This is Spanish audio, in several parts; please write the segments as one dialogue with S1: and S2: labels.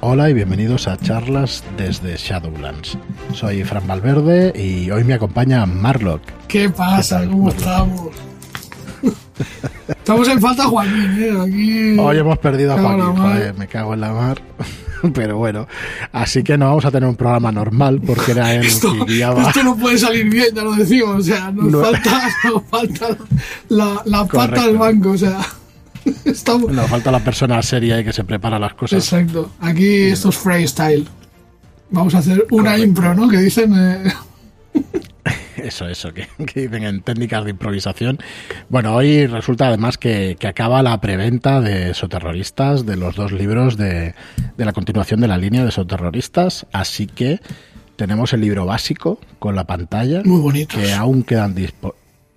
S1: Hola y bienvenidos a charlas desde Shadowlands. Soy Fran Valverde y hoy me acompaña Marlock.
S2: ¿Qué pasa? ¿Cómo estamos? estamos en falta Joaquín, ¿eh? Aquí...
S1: Hoy hemos perdido a Joaquín, joder, me cago en la mar. Pero bueno, así que no vamos a tener un programa normal porque era él
S2: esto,
S1: que guiaba.
S2: Esto no puede salir bien, ya lo decimos. O sea, nos no. falta, nos falta la, la pata del banco, o sea. Estamos...
S1: Nos falta la persona seria y que se prepara las cosas.
S2: Exacto. Aquí esto es freestyle. Vamos a hacer una Correcto. impro, ¿no? Que dicen. Eh...
S1: Eso, eso, que, que, dicen en técnicas de improvisación. Bueno, hoy resulta además que, que acaba la preventa de Soterroristas, de los dos libros de, de, la continuación de la línea de Soterroristas, así que tenemos el libro básico con la pantalla.
S2: Muy bonito.
S1: Que aún quedan, dispo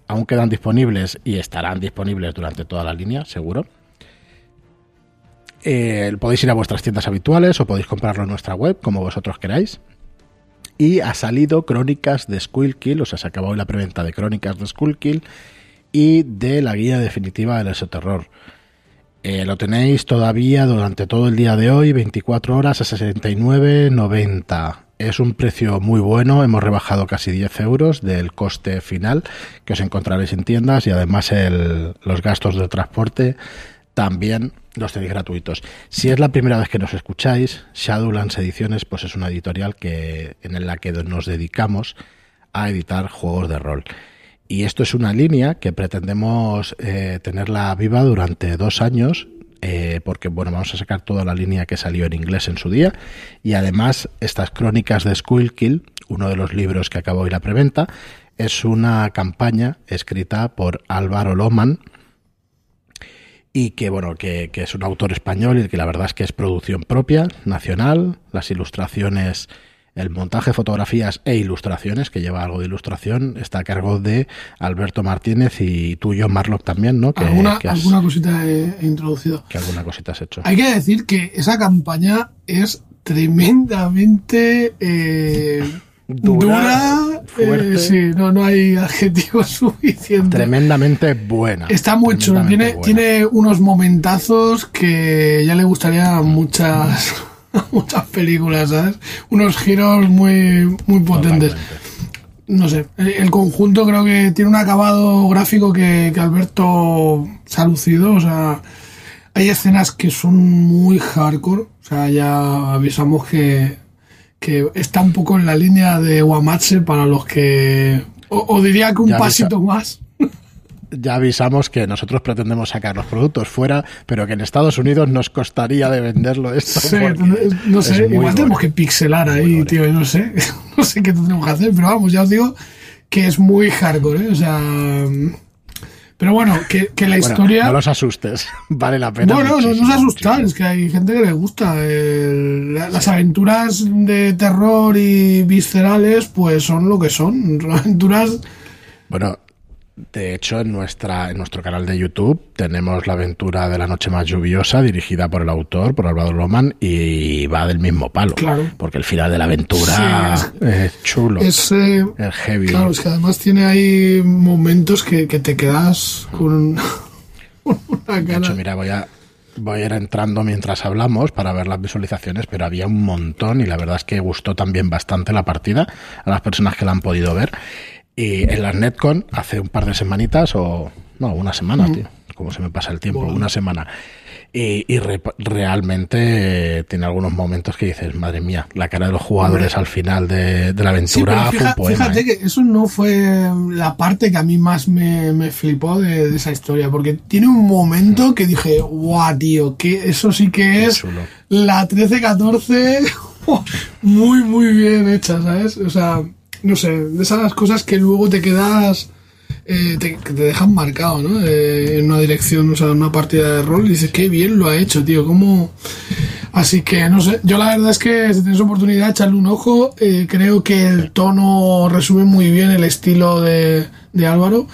S1: aún quedan disponibles y estarán disponibles durante toda la línea, seguro. Eh, podéis ir a vuestras tiendas habituales o podéis comprarlo en nuestra web, como vosotros queráis. Y ha salido Crónicas de Skullkill, o sea, se acabó la preventa de Crónicas de Skullkill y de la guía definitiva del exoterror. Eh, lo tenéis todavía durante todo el día de hoy, 24 horas a 69,90. Es un precio muy bueno, hemos rebajado casi 10 euros del coste final que os encontraréis en tiendas y además los gastos de transporte también los tenéis gratuitos. Si es la primera vez que nos escucháis, Shadowlands Ediciones pues es una editorial que, en la que nos dedicamos a editar juegos de rol. Y esto es una línea que pretendemos eh, tenerla viva durante dos años, eh, porque bueno, vamos a sacar toda la línea que salió en inglés en su día. Y además, estas crónicas de Skullkill, uno de los libros que acabó hoy la preventa, es una campaña escrita por Álvaro Loman, y que bueno que, que, es un autor español y que la verdad es que es producción propia nacional las ilustraciones el montaje fotografías e ilustraciones que lleva algo de ilustración está a cargo de Alberto Martínez y tú John Marlock también no
S2: que, alguna, que has, alguna cosita he, he, introducido
S1: que alguna cosita has hecho
S2: hay que decir que esa campaña es tremendamente eh,
S1: dura,
S2: dura eh, sí, no, no hay adjetivos suficientes.
S1: Tremendamente buena.
S2: Está muy chulo, tiene, buena. tiene unos momentazos que ya le gustaría a muchas, muchas películas, ¿sabes? Unos giros muy, muy potentes. Totalmente. No sé, el, conjunto creo que tiene un acabado gráfico que, que Alberto se ha lucido, o sea, hay escenas que son muy hardcore, o sea, ya avisamos que que está un poco en la línea de Guamache para los que... O, o diría que un
S1: ya
S2: pasito
S1: avisa.
S2: más.
S1: Ya avisamos que nosotros pretendemos sacar los productos fuera, pero que en Estados Unidos nos costaría de venderlo esto.
S2: Sí, no sé, igual gore. tenemos que pixelar ahí, gore. tío, no sé, no sé qué tenemos que hacer, pero vamos, ya os digo que es muy hardcore, ¿eh? o sea... Pero bueno, que, que la
S1: bueno,
S2: historia.
S1: No los asustes, vale la pena.
S2: Bueno, no, os asustar, es que hay gente que le gusta. El, las aventuras de terror y viscerales, pues son lo que son. Son aventuras.
S1: Bueno, de hecho, en, nuestra, en nuestro canal de YouTube tenemos la aventura de la noche más lluviosa, dirigida por el autor, por Álvaro Loman, y va del mismo palo.
S2: Claro.
S1: Porque el final de la aventura sí, es, es, chulo.
S2: Es, eh,
S1: es heavy.
S2: Claro, es que además tiene ahí momentos que, que te quedas con, con una cara.
S1: De hecho, mira, voy a, voy a ir entrando mientras hablamos para ver las visualizaciones, pero había un montón y la verdad es que gustó también bastante la partida a las personas que la han podido ver. Y en las Netcon, hace un par de semanitas, o no, una semana, tío, como se me pasa el tiempo, bueno. una semana. Y, y re, realmente eh, tiene algunos momentos que dices, madre mía, la cara de los jugadores Hombre. al final de, de la aventura
S2: sí, fija,
S1: fue un poema.
S2: Fíjate
S1: ¿eh?
S2: que eso no fue la parte que a mí más me, me flipó de, de, esa historia, porque tiene un momento que dije, guau, tío, que eso sí que es la 13-14 muy, muy bien hecha, ¿sabes? O sea no sé, de esas cosas que luego te quedas, eh, te, que te dejan marcado, ¿no? Eh, en una dirección, o sea, en una partida de rol, y dices, qué bien lo ha hecho, tío, cómo... Así que, no sé, yo la verdad es que si tienes oportunidad, echarle un ojo, eh, creo que el tono resume muy bien el estilo de, de Álvaro,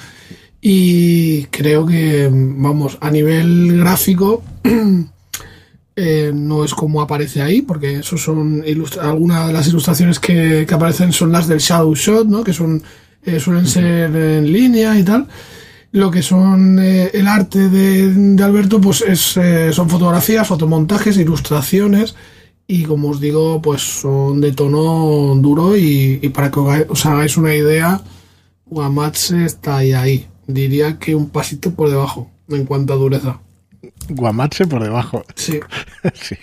S2: y creo que, vamos, a nivel gráfico... Eh, no es como aparece ahí, porque eso son algunas de las ilustraciones que, que, aparecen son las del Shadow Shot, ¿no? que son eh, suelen ser en línea y tal. lo que son eh, el arte de, Alberto, pues es, son fotografías, fotomontajes, ilustraciones y como os digo, pues son de tono duro y, para que os hagáis una idea, Guamatse está ahí, ahí. Diría que un pasito por debajo en cuanto a dureza.
S1: Guamatse por debajo.
S2: Sí.
S1: sí,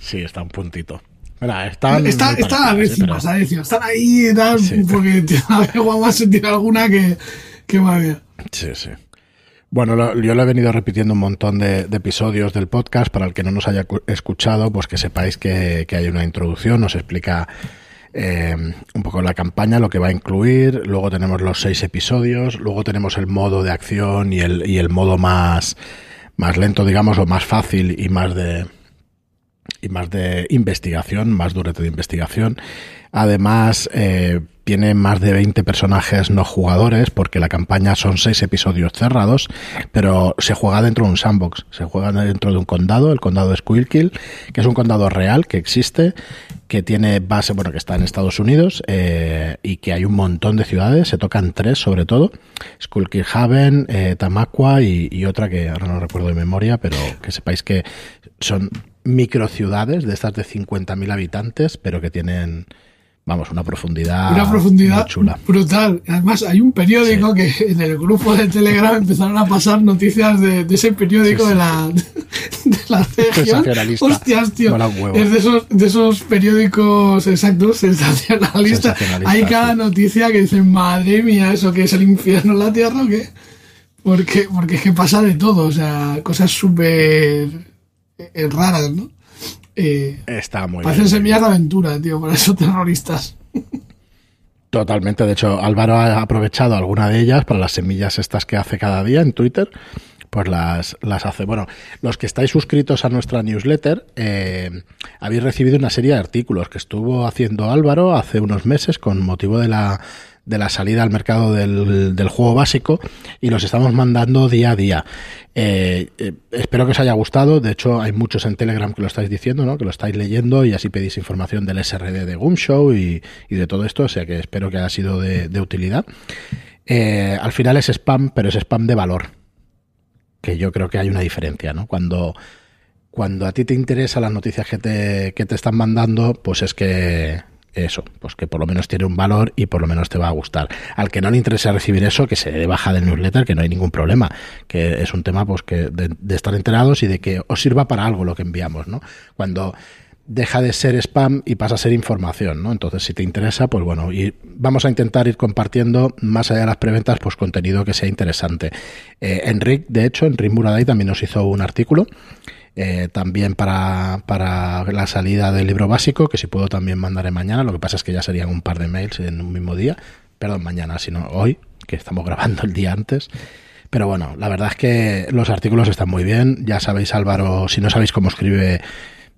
S1: sí, está un puntito.
S2: están, está, está a Están ahí y tal, porque Guamatse tiene alguna que, que bien.
S1: Sí, sí. Bueno, yo lo he venido repitiendo un montón de, episodios del podcast. Para el que no nos haya escuchado, pues que sepáis que, hay una introducción, nos explica eh, un poco la campaña, lo que va a incluir. Luego tenemos los seis episodios. Luego tenemos el modo de acción y el, y el modo más, más lento, digamos, o más fácil y más de y más de investigación, más durete de investigación. Además, eh, tiene más de 20 personajes no jugadores, porque la campaña son seis episodios cerrados, pero se juega dentro de un sandbox, se juega dentro de un condado, el condado de Squilkill, que es un condado real que existe, que tiene base, bueno, que está en Estados Unidos, eh, y que hay un montón de ciudades, se tocan tres sobre todo, Squilkill Haven, eh, Tamaqua y, y otra que ahora no recuerdo de memoria, pero que sepáis que son microciudades de estas de 50.000 habitantes, pero que tienen vamos, una profundidad,
S2: una profundidad chula. brutal. Además, hay un periódico que en el grupo de Telegram empezaron a pasar noticias de, ese periódico de la de la región. Hostias, tío. Es de esos, de esos periódicos exactos, sensacionalistas. hay cada noticia que dicen, madre mía, eso que es el infierno en la tierra o qué. Porque, porque es que pasa de todo, o sea, cosas súper eh, raras, ¿no?
S1: Eh, Está muy
S2: parecen semillas de aventura, tío, para esos terroristas.
S1: Totalmente. De hecho, Álvaro ha aprovechado alguna de ellas para las semillas estas que hace cada día en Twitter. Pues las, las hace. Bueno, los que estáis suscritos a nuestra newsletter, eh, habéis recibido una serie de artículos que estuvo haciendo Álvaro hace unos meses con motivo de la de la salida al mercado del, del, juego básico y los estamos mandando día a día. Eh, eh, espero que os haya gustado. De hecho, hay muchos en Telegram que lo estáis diciendo, ¿no? que lo estáis leyendo y así pedís información del SRD de Gumshow y, y de todo esto. O sea que espero que haya sido de, utilidad. Eh, al final es spam, pero es spam de valor. Que yo creo que hay una diferencia, ¿no? Cuando, cuando a ti te interesan las noticias que te, que te están mandando, pues es que eso, pues que por lo menos tiene un valor y por lo menos te va a gustar. Al que no le interese recibir eso, que se dé baja del newsletter, que no hay ningún problema, que es un tema pues que de, estar enterados y de que os sirva para algo lo que enviamos, ¿no? Cuando deja de ser spam y pasa a ser información, ¿no? Entonces, si te interesa, pues bueno, y vamos a intentar ir compartiendo más allá de las preventas, pues contenido que sea interesante. Eh, Enric, de hecho, Enric Muraday también nos hizo un artículo eh, también para, para, la salida del libro básico, que si puedo también mandaré mañana. Lo que pasa es que ya serían un par de mails en un mismo día. Perdón, mañana, sino hoy, que estamos grabando el día antes. Pero bueno, la verdad es que los artículos están muy bien. Ya sabéis, Álvaro, si no sabéis cómo escribe,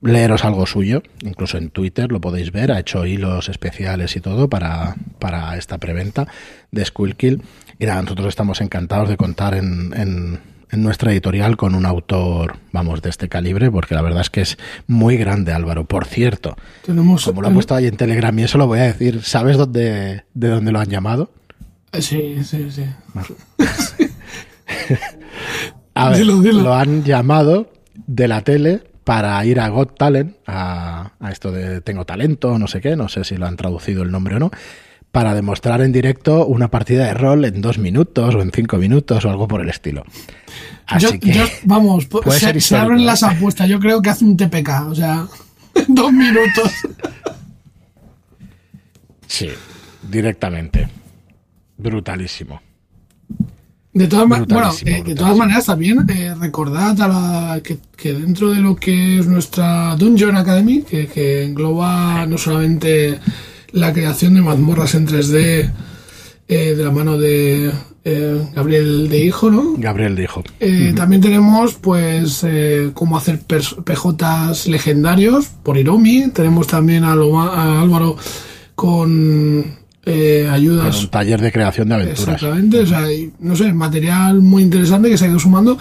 S1: leeros algo suyo. Incluso en Twitter lo podéis ver. Ha hecho hilos especiales y todo para, para esta preventa de Kill Y nada, nosotros estamos encantados de contar en en nuestra editorial con un autor, vamos, de este calibre, porque la verdad es que es muy grande, Álvaro. Por cierto,
S2: Tenemos,
S1: como lo ha puesto ahí en Telegram, y eso lo voy a decir, ¿sabes dónde, de dónde lo han llamado?
S2: Eh, sí, sí, sí.
S1: a ver, lo han llamado de la tele para ir a Got Talent, a, a, esto de Tengo Talento, no sé qué, no sé si lo han traducido el nombre o no, para demostrar en directo una partida de rol en dos minutos o en cinco minutos o algo por el estilo.
S2: Así que, vamos, se, abren las apuestas. Yo creo que hace un TPK, o sea, en dos minutos.
S1: Sí, directamente. Brutalísimo.
S2: De todas, bueno, eh, de todas maneras, también eh, recordad a que, dentro de lo que es nuestra Dungeon Academy, que, que engloba no solamente la creación de mazmorras en 3D eh, de la mano de eh, Gabriel de Hijo, ¿no?
S1: Gabriel de Hijo.
S2: Eh, también tenemos, pues, cómo hacer PJs legendarios por Iromi. Tenemos también a, Álvaro con ayudas.
S1: un taller de creación de aventuras.
S2: Exactamente, o sea, no sé, material muy interesante que se ha ido sumando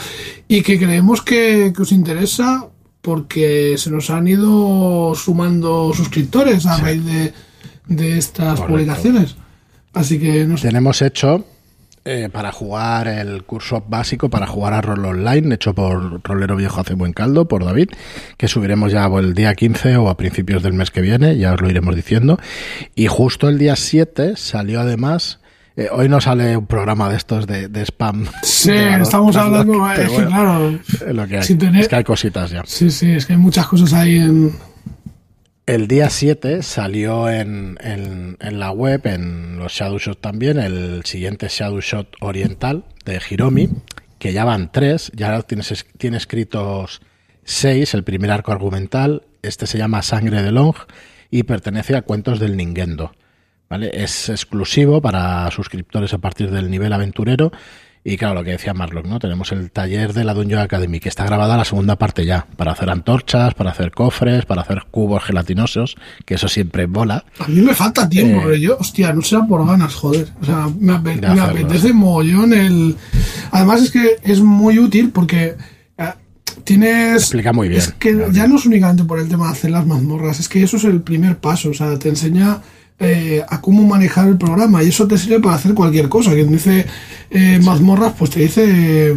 S2: y que creemos que, os interesa porque se nos han ido sumando suscriptores a raíz de de estas publicaciones. Así que
S1: Tenemos hecho eh, para jugar el curso básico, para jugar a rol online, hecho por Rolero Viejo hace buen caldo, por David, que subiremos ya el día 15 o a principios del mes que viene, ya os lo iremos diciendo. Y justo el día 7 salió además eh, hoy no sale un programa de estos de, spam.
S2: Sí, estamos hablando. Es que, claro.
S1: Es que hay cositas ya.
S2: Sí, sí, es que hay muchas cosas ahí en.
S1: El día 7 salió en, la web, en los Shadowshot también, el siguiente Shadowshot oriental de Hiromi, que ya van tres, ya tienes, tiene escritos seis, el primer arco argumental, este se llama Sangre de Long y pertenece a Cuentos del Ningendo. Es exclusivo para suscriptores a partir del nivel aventurero. Y claro, lo que decía Marlock, ¿no? Tenemos el taller de la Dungeon Academy, que está grabada la segunda parte ya, para hacer antorchas, para hacer cofres, para hacer cubos gelatinosos, que eso siempre mola.
S2: A mí me falta tiempo, eh, yo, hostia, no será por ganas, joder. O sea, me, apetece mogollón el... Además es que es muy útil porque eh, tienes...
S1: Explica muy bien.
S2: Es que ya no es únicamente por el tema de hacer las mazmorras, es que eso es el primer paso, o sea, te enseña eh, a cómo manejar el programa y eso te sirve para hacer cualquier cosa. Quien dice eh, mazmorras, pues te dice,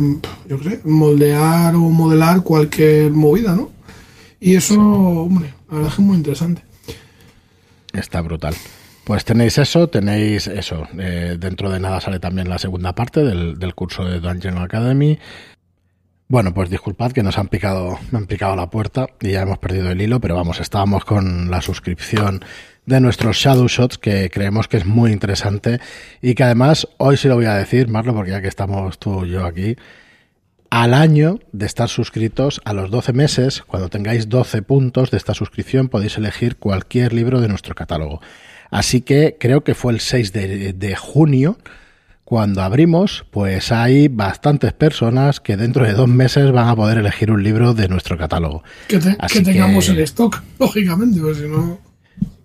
S2: yo qué sé, moldear o modelar cualquier movida, ¿no? Y eso, hombre, la verdad es muy interesante.
S1: Está brutal. Pues tenéis eso, tenéis eso. Eh, dentro de nada sale también la segunda parte del, del curso de Dungeon Academy. Bueno, pues disculpad que nos han picado, me han picado la puerta y ya hemos perdido el hilo, pero vamos, estábamos con la suscripción de nuestros Shadow Shots que creemos que es muy interesante y que además hoy sí lo voy a decir, Marlo, porque ya que estamos tú y yo aquí, al año de estar suscritos, a los 12 meses, cuando tengáis 12 puntos de esta suscripción, podéis elegir cualquier libro de nuestro catálogo. Así que creo que fue el 6 de, junio cuando abrimos, pues hay bastantes personas que dentro de dos meses van a poder elegir un libro de nuestro catálogo.
S2: Que, tengamos el stock, lógicamente, pues si no...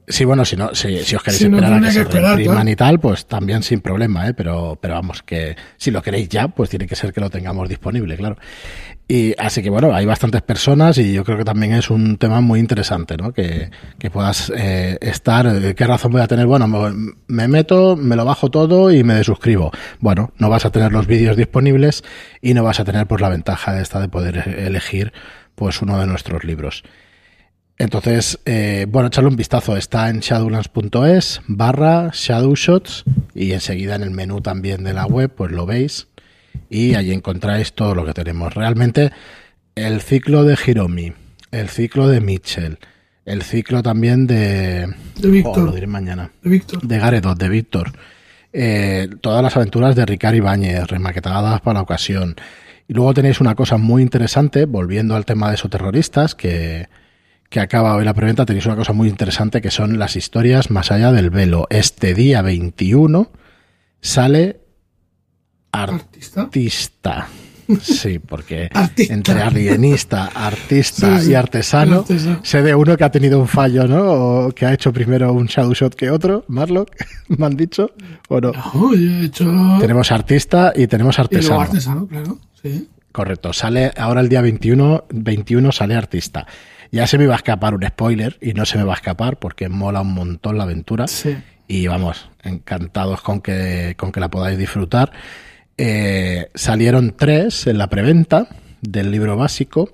S1: Sí, bueno, si no, si, os queréis esperar a que, se repriman y tal, pues también sin problema, ¿eh? Pero, pero vamos, que si lo queréis ya, pues tiene que ser que lo tengamos disponible, claro. Y así que bueno, hay bastantes personas y yo creo que también es un tema muy interesante, ¿no? Que, que puedas eh, estar, eh, ¿qué razón voy a tener? Bueno, me, meto, me lo bajo todo y me desuscribo. Bueno, no vas a tener los vídeos disponibles y no vas a tener pues la ventaja esta de poder elegir pues uno de nuestros libros. Entonces, eh, bueno, echarle un vistazo. Está en shadowlands.es barra shadowshots y enseguida en el menú también de la web, pues lo veis y allí encontráis todo lo que tenemos. Realmente, el ciclo de Hiromi, el ciclo de Mitchell, el ciclo también de...
S2: De Víctor. Oh,
S1: lo diré mañana.
S2: De Víctor.
S1: De Garedot, de Víctor. Eh, todas las aventuras de Ricard Ibáñez, remaquetadas para la ocasión. Y luego tenéis una cosa muy interesante, volviendo al tema de esos terroristas, que que acaba hoy la preventa, tenéis una cosa muy interesante que son las historias más allá del velo. Este día 21 sale artista. Sí, porque entre alienista, artista y artesano, se ve uno que ha tenido un fallo, ¿no? O que ha hecho primero un shadow shot que otro, Marlock, me han dicho, ¿o no?
S2: he hecho...
S1: Tenemos artista y tenemos artesano.
S2: Y artesano, claro, sí.
S1: Correcto, sale ahora el día 21, 21 sale artista. Ya se me va a escapar un spoiler y no se me va a escapar porque mola un montón la aventura. Y vamos, encantados con que, con que la podáis disfrutar. Eh, salieron tres en la preventa del libro básico,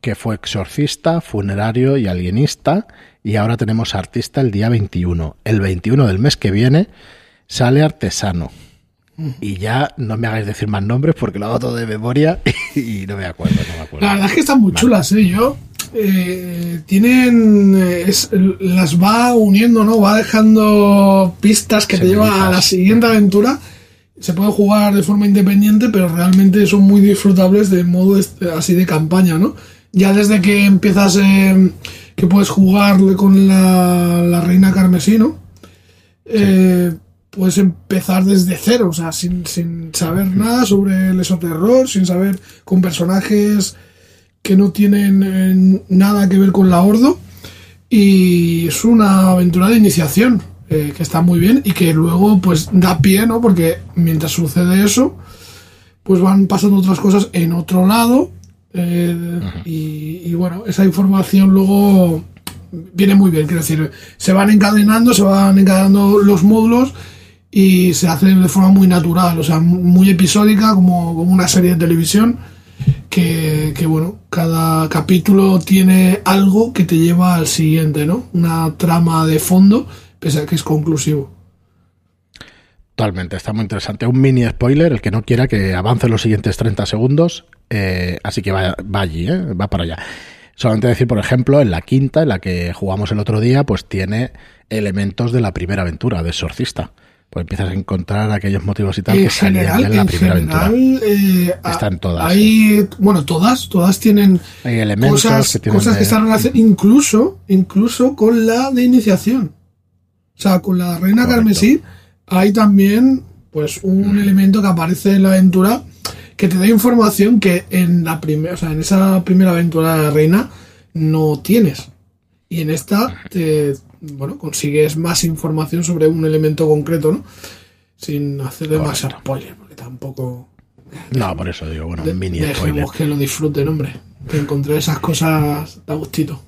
S1: que fue Exorcista, Funerario y Alienista. Y ahora tenemos Artista el día 21. El 21 del mes que viene sale Artesano. Y ya no me hagáis decir más nombres porque lo hago todo de memoria y no me acuerdo, no me acuerdo.
S2: La verdad es que están muy chulas, ¿eh? Yo eh, tienen eh, las va uniendo, ¿no? Va dejando pistas que te lleva a la siguiente aventura. Se puede jugar de forma independiente, pero realmente son muy disfrutables de modo este, así de campaña, ¿no? Ya desde que empiezas eh, que puedes jugar con la, reina carmesí, ¿no? puedes empezar desde cero, o sea, sin, sin saber nada sobre el esoterror, sin saber con personajes que no tienen eh, nada que ver con la Ordo y es una aventura de iniciación eh, que está muy bien y que luego pues da pie, ¿no? Porque mientras sucede eso, pues van pasando otras cosas en otro lado eh, y, bueno, esa información luego viene muy bien, quiero decir, se van encadenando, se van encadenando los módulos y se hace de forma muy natural, o sea, muy episódica, como, como una serie de televisión. Que, bueno, cada capítulo tiene algo que te lleva al siguiente, ¿no? Una trama de fondo, pese a que es conclusivo.
S1: Totalmente, está muy interesante. Un mini spoiler, el que no quiera que avance los siguientes 30 segundos, eh, así que va, allí, ¿eh? va para allá. Solamente decir, por ejemplo, en la quinta, en la que jugamos el otro día, pues tiene elementos de la primera aventura, de Exorcista pues empiezas a encontrar aquellos motivos y tal que salían en la primera aventura.
S2: Eh, Están todas. Hay, bueno, todas, todas tienen
S1: hay elementos
S2: cosas que, tienen cosas que están relacionadas, incluso, incluso con la de iniciación. O sea, con la reina carmesí hay también, pues, un mm. elemento que aparece en la aventura que te da información que en la primera, o sea, en esa primera aventura de la reina no tienes. Y en esta te, bueno, consigues más información sobre un elemento concreto, ¿no? Sin hacer demasiado spoiler, porque tampoco.
S1: No, por eso digo, bueno,
S2: un
S1: mini
S2: Dejemos que lo disfruten, hombre. Que encontrar esas cosas da gustito.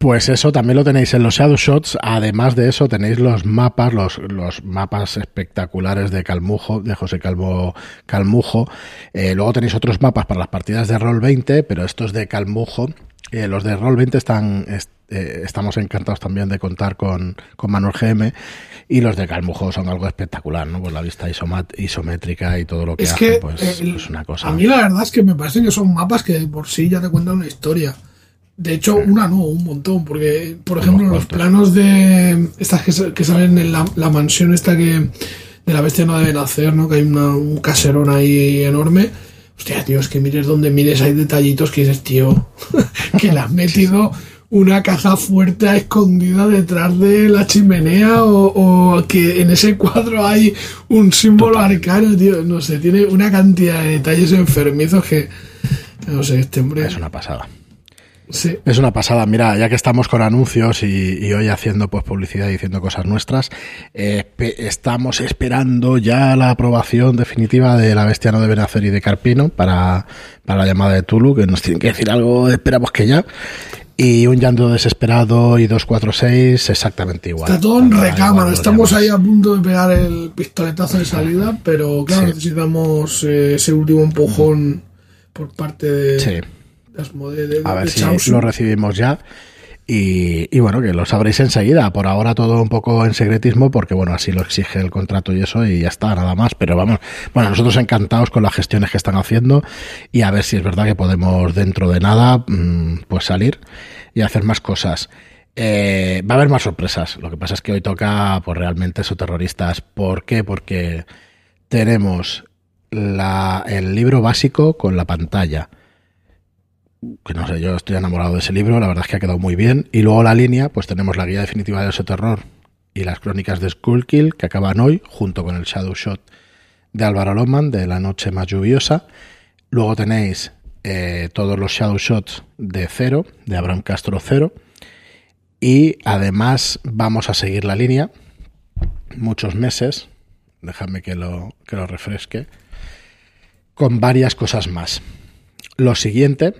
S1: Pues eso también lo tenéis en los Shadow Shots. Además de eso, tenéis los mapas, los, los mapas espectaculares de Calmujo, de José Calvo Calmujo. Eh, luego tenéis otros mapas para las partidas de Roll 20, pero estos de Calmujo, eh, los de Roll 20 están, eh, estamos encantados también de contar con, con Manuel GM y los de Calmujo son algo espectacular, ¿no? Pues la vista isométrica y todo lo que
S2: hace,
S1: pues es una cosa.
S2: A mí la verdad es que me parecen que son mapas que por sí ya te cuentan una historia. De hecho, una no, un montón, porque, por ejemplo, los planos de estas que, salen en la, la, mansión esta que de la bestia no debe nacer, ¿no? Que hay un caserón ahí enorme. Hostia, tío, es que mires donde mires, hay detallitos que dices, tío, que le has metido una caja fuerte escondida detrás de la chimenea o, que en ese cuadro hay un símbolo arcano, tío. No sé, tiene una cantidad de detalles enfermizos que, no sé, este hombre...
S1: Es una pasada. Sí. Es una pasada. Mira, ya que estamos con anuncios y, hoy haciendo pues publicidad y diciendo cosas nuestras, eh, estamos esperando ya la aprobación definitiva de La Bestia no debe nacer y de Carpino para, para la llamada de Tulu, que nos tienen que decir algo, esperamos que ya. Y un llanto desesperado y 246 exactamente igual.
S2: Está todo en recámara. Estamos ahí a punto de pegar el pistoletazo de salida, pero claro, necesitamos eh, ese último empujón por parte de,
S1: sí. de, A ver si lo recibimos ya. Y, bueno, que lo sabréis enseguida. Por ahora todo un poco en secretismo, porque bueno, así lo exige el contrato y eso, y ya está, nada más. Pero vamos, bueno, nosotros encantados con las gestiones que están haciendo y a ver si es verdad que podemos dentro de nada, mm, pues salir y hacer más cosas. Eh, va a haber más sorpresas. Lo que pasa es que hoy toca, pues realmente, esos terroristas. ¿Por qué? Porque tenemos la, el libro básico con la pantalla. Que no sé, yo estoy enamorado de ese libro, la verdad es que ha quedado muy bien. Y luego la línea, pues tenemos la guía definitiva de ese terror y las crónicas de Skullkill, que acaban hoy, junto con el Shadow Shot de Álvaro Loman, de La Noche Más Lluviosa. Luego tenéis eh, todos los shadow shots de cero, de Abraham Castro cero. Y además vamos a seguir la línea muchos meses, déjame que lo, que lo refresque, con varias cosas más. Lo siguiente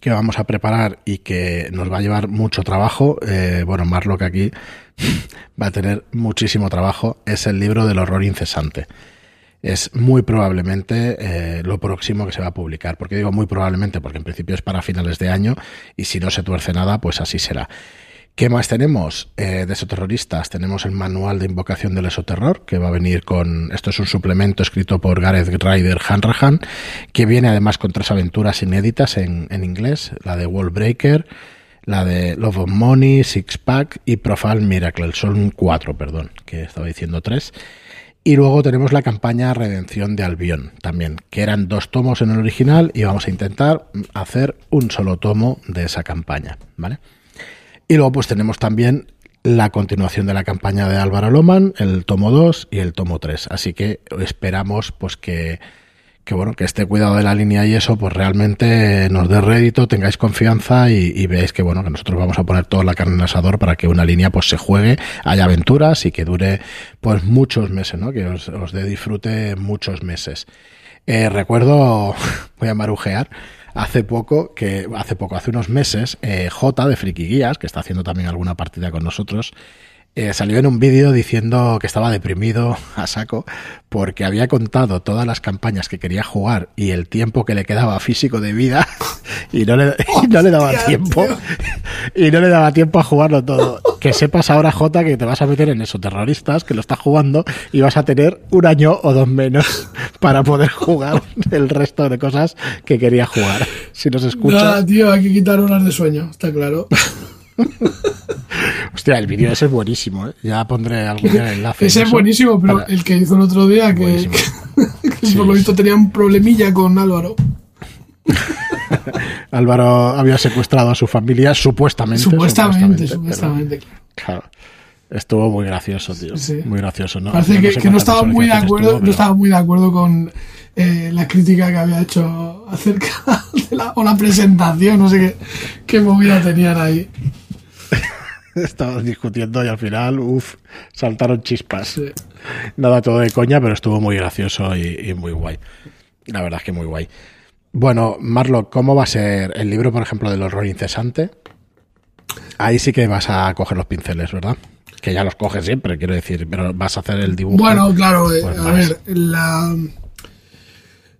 S1: que vamos a preparar y que nos va a llevar mucho trabajo, eh, bueno, más lo que aquí va a tener muchísimo trabajo, es el libro del horror incesante es muy probablemente eh, lo próximo que se va a publicar. ¿Por qué digo muy probablemente? Porque en principio es para finales de año y si no se tuerce nada, pues así será. ¿Qué más tenemos eh, de esoterroristas? Tenemos el manual de invocación del esoterror, que va a venir con. Esto es un suplemento escrito por Gareth Ryder Hanrahan, que viene además con tres aventuras inéditas en, en inglés: la de Wallbreaker, la de Love of Money, Six Pack y Profile Miracle. Son cuatro, perdón, que estaba diciendo tres. Y luego tenemos la campaña Redención de Albión también, que eran dos tomos en el original y vamos a intentar hacer un solo tomo de esa campaña, ¿vale? Y luego pues tenemos también la continuación de la campaña de Álvaro Loman, el tomo 2 y el tomo 3. Así que esperamos pues que que bueno, que este cuidado de la línea y eso, pues realmente nos dé rédito, tengáis confianza y, veáis que bueno, que nosotros vamos a poner toda la carne en asador para que una línea pues se juegue, haya aventuras y que dure pues muchos meses, ¿no? Que os, dé disfrute muchos meses. Eh, recuerdo, voy a marujear, hace poco, que hace poco, hace unos meses, eh, J de Friki Guías, que está haciendo también alguna partida con nosotros, eh, salió en un vídeo diciendo que estaba deprimido a saco porque había contado todas las campañas que quería jugar y el tiempo que le quedaba físico de vida y no le, no le daba tiempo y no le daba tiempo a jugarlo todo. Que sepas ahora, Jota, que te vas a meter en eso, terroristas, que lo estás jugando y vas a tener un año o dos menos para poder jugar el resto de cosas que quería jugar. Si nos escuchas.
S2: Nada, tío, hay que quitar horas de sueño, está claro.
S1: Hostia, el vídeo ese es buenísimo, ¿eh? Ya pondré algún día el enlace.
S2: Ese es buenísimo, pero el que hizo el otro día, que, que, por lo visto tenía un problemilla con Álvaro.
S1: Álvaro había secuestrado a su familia, supuestamente.
S2: Supuestamente, supuestamente,
S1: claro. Estuvo muy gracioso, tío. Muy gracioso, ¿no?
S2: Parece que, no, estaba muy de acuerdo, no estaba muy de acuerdo con eh, la crítica que había hecho acerca de la, o la presentación, no sé qué, qué movida tenían ahí.
S1: Estaban discutiendo y al final, uff, saltaron chispas. Nada todo de coña, pero estuvo muy gracioso y, muy guay. La verdad es que muy guay. Bueno, Marlo, ¿cómo va a ser el libro, por ejemplo, del horror incesante? Ahí sí que vas a coger los pinceles, ¿verdad? Que ya los coges siempre, quiero decir, pero vas a hacer el dibujo.
S2: Bueno, claro, eh, pues a ver, la,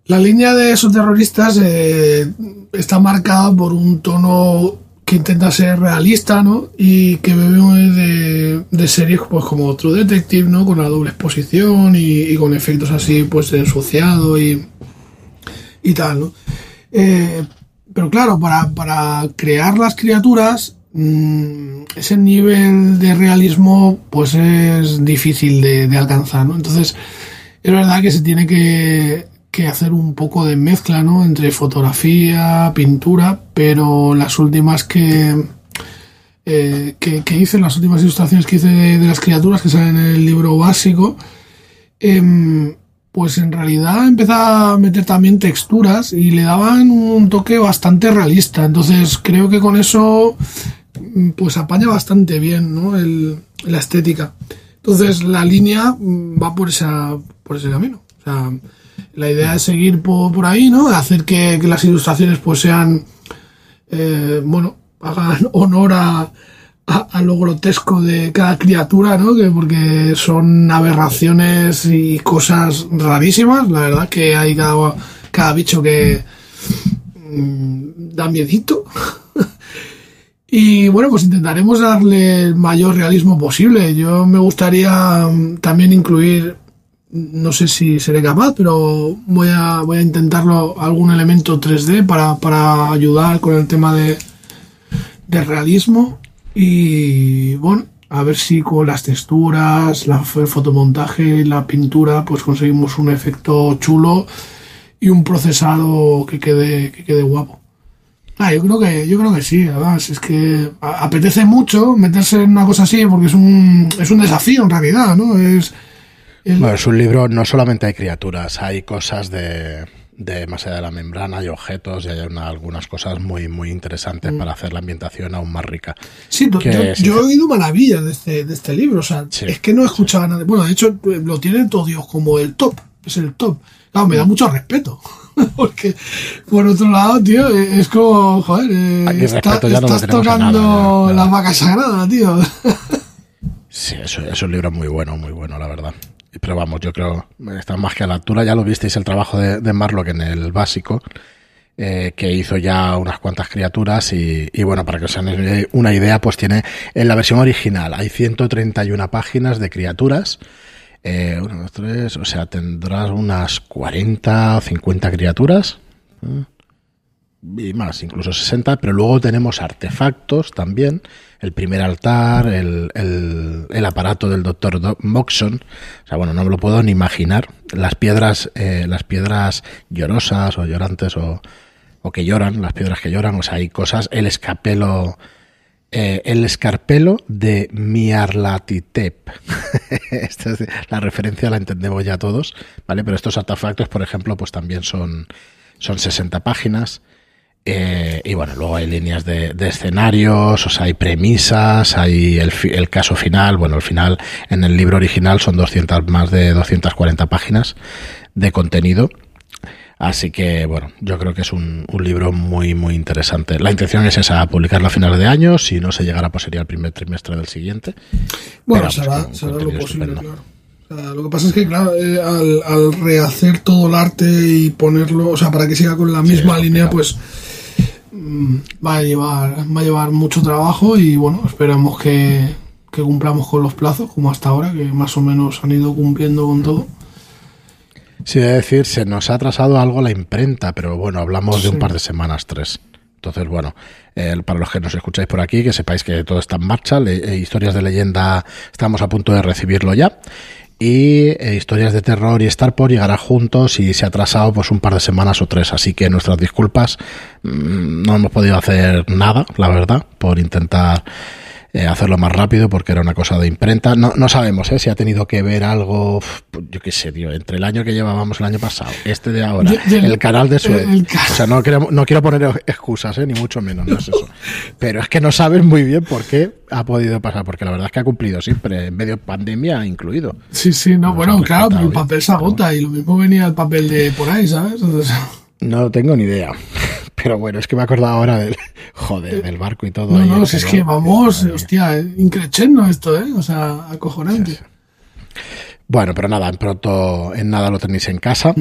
S2: la línea de esos terroristas eh, está marcada por un tono que intenta ser realista, ¿no? Y que bebe de, series pues como True Detective, ¿no? Con la doble exposición y, con efectos así, pues ensuciado y, y tal, ¿no? Eh, pero claro, para, para, crear las criaturas, mmm, ese nivel de realismo, pues es difícil de alcanzar, ¿no? Entonces, es verdad que se tiene que que hacer un poco de mezcla, ¿no? Entre fotografía, pintura, pero las últimas que, eh, que, hice, las últimas ilustraciones que hice de, las criaturas que salen en el libro básico, em, pues en realidad empezaba a meter también texturas y le daban un toque bastante realista. Entonces creo que con eso mm, pues apaña bastante bien, ¿no? El, la estética. Entonces la línea mm, va por esa, por ese camino. La idea es seguir por, ahí, ¿no? Hacer que, las ilustraciones pues sean, eh, bueno, hagan honor a, a, lo grotesco de cada criatura, ¿no? Que porque son aberraciones y cosas rarísimas. La verdad que hay cada, cada bicho que mm, da miedito. y bueno, pues intentaremos darle el mayor realismo posible. Yo me gustaría mm, también incluir no sé si seré capaz, pero voy a, voy a intentarlo algún elemento 3D para, para ayudar con el tema de, de realismo. Y bueno, a ver si con las texturas, la, el fotomontaje, la pintura, pues conseguimos un efecto chulo y un procesado que quede, que quede guapo. Ah, yo creo que, yo creo que sí, además, es que apetece mucho meterse en una cosa así porque es un, es un desafío en realidad, ¿no? Es,
S1: bueno, es un libro, no solamente hay criaturas, hay cosas de, de más allá de la membrana, hay objetos y hay algunas cosas muy, muy interesantes mm. para hacer la ambientación aún más rica.
S2: Sí, yo, he oído maravillas de este, de este libro, o sea, es que no he escuchado nada. Bueno, de hecho, lo tiene todo Dios como el top, es el top. Claro, me da mucho respeto. Porque, por otro lado, tío, es como, joder, eh, estás tocando las vacas sagradas, tío.
S1: Sí, eso es un libro muy bueno, muy bueno, la verdad pero vamos, yo creo está más que a la altura. Ya lo visteis el trabajo de, de Marlock en el básico, eh, que hizo ya unas cuantas criaturas y, bueno, para que os hagan una idea, pues tiene en la versión original hay 131 páginas de criaturas. Eh, tres, o sea, tendrás unas 40 o 50 criaturas. ¿eh? Y más, incluso 60, pero luego tenemos artefactos también, el primer altar, el, el, aparato del doctor Moxon, o sea, bueno, no me lo puedo ni imaginar, las piedras, eh, las piedras llorosas o llorantes o, o, que lloran, las piedras que lloran, o sea, hay cosas, el escapelo, eh, el escarpelo de Miarlatitep, la referencia la entendemos ya todos, ¿vale? Pero estos artefactos, por ejemplo, pues también son, son 60 páginas, eh, y bueno, luego hay líneas de, escenarios, o sea, hay premisas, hay el, el, caso final. Bueno, el final en el libro original son 200, más de 240 páginas de contenido. Así que, bueno, yo creo que es un, libro muy, muy interesante. La intención es esa, publicarlo a finales de año, si no se llegara, pues sería el primer trimestre del siguiente.
S2: Bueno, será, lo posible, claro. lo que pasa es que, claro, eh, al, rehacer todo el arte y ponerlo, o sea, para que siga con la misma línea, pues va a llevar va a llevar mucho trabajo y bueno esperamos que, que cumplamos con los plazos como hasta ahora que más o menos han ido cumpliendo con todo
S1: Sí, es decir, se nos ha atrasado algo la imprenta, pero bueno, hablamos de un par de semanas, tres. Entonces, bueno, para los que nos escucháis por aquí, que sepáis que todo está en marcha. Eh, historias de leyenda, estamos a punto de recibirlo ya. Y eh, historias de terror y Star por llegará juntos y se ha atrasado pues un par de semanas o tres. Así que nuestras disculpas, mm, no hemos podido hacer nada, la verdad, por intentar eh, hacerlo más rápido porque era una cosa de imprenta. No, no sabemos ¿eh? si ha tenido que ver algo, yo qué sé, tío, entre el año que llevábamos el año pasado, este de ahora, el canal de Suez. o sea, no, quiero, no quiero poner excusas, ¿eh? ni mucho menos, no es eso. Pero es que no sabes muy bien por qué ha podido pasar, porque la verdad es que ha cumplido siempre, en medio pandemia incluido.
S2: Sí, sí, no, bueno, claro, pero el papel se agota y lo mismo venía el papel de por ahí, ¿sabes?
S1: No tengo ni idea. Pero bueno, es que me he acordado ahora del, joder, del barco y todo.
S2: No, no, si es que vamos, hostia, increchendo esto, ¿eh? O sea, acojonante.
S1: Bueno, pero nada, en pronto, en nada lo tenéis en casa.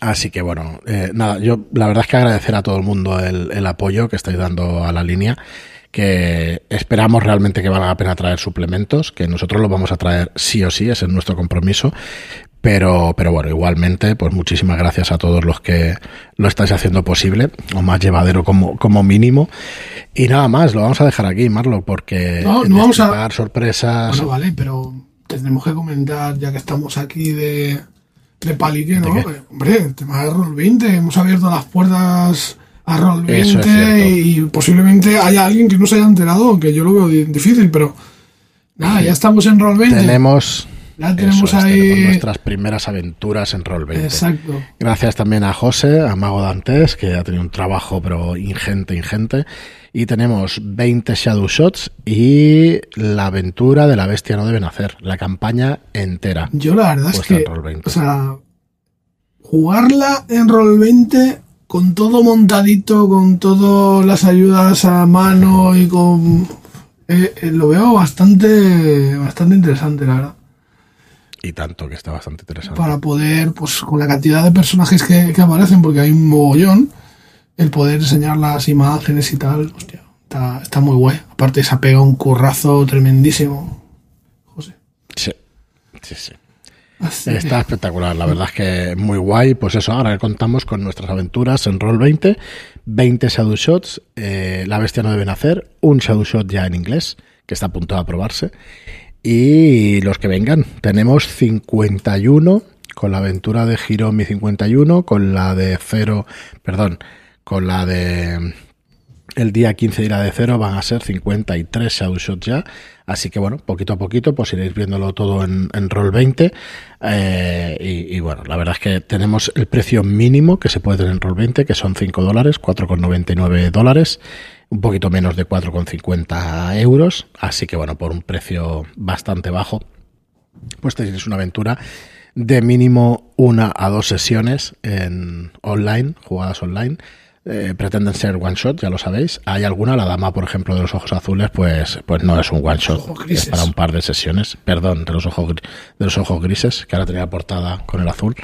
S1: Así que bueno, eh, nada, yo la verdad es que agradecer a todo el mundo el, el apoyo que estáis dando a la línea que esperamos realmente que valga la pena traer suplementos, que nosotros los vamos a traer sí o sí, ese es nuestro compromiso, pero, pero bueno, igualmente, pues muchísimas gracias a todos los que lo estáis haciendo posible, o más llevadero como, como mínimo. Y nada más, lo vamos a dejar aquí, Marlo, porque
S2: no, no vamos a dar
S1: sorpresas.
S2: Bueno, vale, pero tendremos que comentar, ya que estamos aquí de, de palique, ¿no? Hombre, el tema de Roll 20, hemos abierto las puertas a Roll 20 y posiblemente haya alguien que no se haya enterado, que yo lo veo difícil, pero nada, ya estamos en Roll 20.
S1: Tenemos ya tenemos ahí nuestras primeras aventuras en Roll20.
S2: Exacto.
S1: Gracias también a José, a Mago Dantes, que ha tenido un trabajo pero ingente, ingente. Y tenemos 20 Shadow Shots y la aventura de la bestia no debe nacer, la campaña entera.
S2: Yo la verdad es que, o sea, jugarla en Roll20 con todo montadito, con todas las ayudas a mano y con... Eh, eh, lo veo bastante, bastante interesante, la verdad.
S1: Y tanto, que está bastante interesante.
S2: Para poder, pues con la cantidad de personajes que, aparecen, porque hay un mogollón, el poder enseñar las imágenes y tal, hostia, está, está muy guay. Aparte se ha pegado un currazo tremendísimo, José.
S1: Sí, sí, sí. Está espectacular, la verdad es que muy guay. Pues eso, ahora contamos con nuestras aventuras en Roll 20, 20 Shadow Shots, eh, La Bestia no debe nacer, un Shadow Shot ya en inglés, que está a punto de aprobarse, y los que vengan. Tenemos 51 con la aventura de Hiromi 51, con la de Cero, perdón, con la de el día 15 de la de Cero van a ser 53 Shots ya. Así que bueno, poquito a poquito, pues iréis viéndolo todo en, en Roll 20. Eh, y, y, bueno, la verdad es que tenemos el precio mínimo que se puede tener en Roll 20, que son 5 dólares, 4,99 dólares un poquito menos de 4,50 euros. Así que bueno, por un precio bastante bajo, pues tenéis una aventura de mínimo una a dos sesiones en online, jugadas online. Eh, pretenden ser one shot, ya lo sabéis. Hay alguna, la dama, por ejemplo, de los ojos azules, pues, pues no es un one shot, es para un par de sesiones. Perdón, de los ojos de los ojos grises, que ahora tenía portada con el azul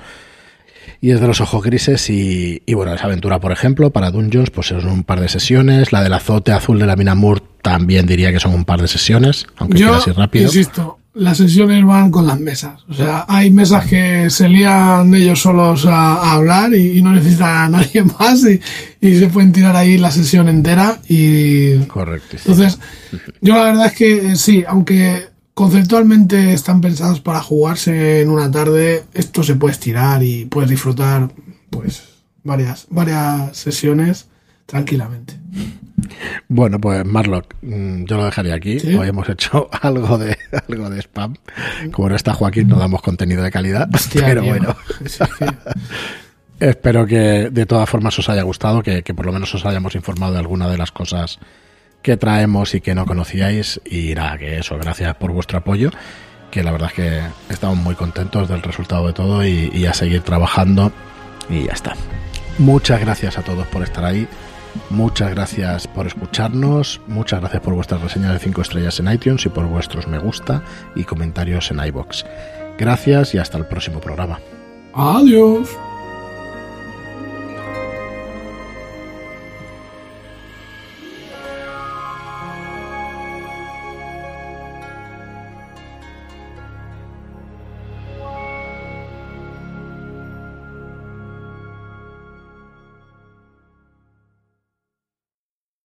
S1: y es de los ojos grises y, bueno, esa aventura, por ejemplo, para Dungeons, pues son un par de sesiones. La del azote azul de la mina Moore también diría que son un par de sesiones, aunque Yo, así rápido.
S2: insisto, las sesiones van con las mesas. O sea, hay mesas que se lían ellos solos a, hablar y, no necesitan a nadie más y, se pueden tirar ahí la sesión entera y...
S1: Correcto.
S2: Entonces, yo la verdad es que sí, aunque conceptualmente están pensados para jugarse en una tarde. Esto se puede estirar y puedes disfrutar pues varias, varias sesiones tranquilamente.
S1: Bueno, pues Marlock, mm, yo lo dejaría aquí. Hoy hemos hecho algo de algo de spam. Como no está Joaquín, no damos contenido de calidad. pero bueno. Espero que de todas formas os haya gustado, que, que por lo menos os hayamos informado de alguna de las cosas que traemos y que no conocíais. Y nada, que eso, gracias por vuestro apoyo, que la verdad es que estamos muy contentos del resultado de todo y, a seguir trabajando Y ya está. Muchas gracias a todos por estar ahí. Muchas gracias por escucharnos, muchas gracias por vuestras reseñas de 5 estrellas en iTunes y por vuestros me gusta y comentarios en iBox. Gracias y hasta el próximo programa.
S2: Adiós.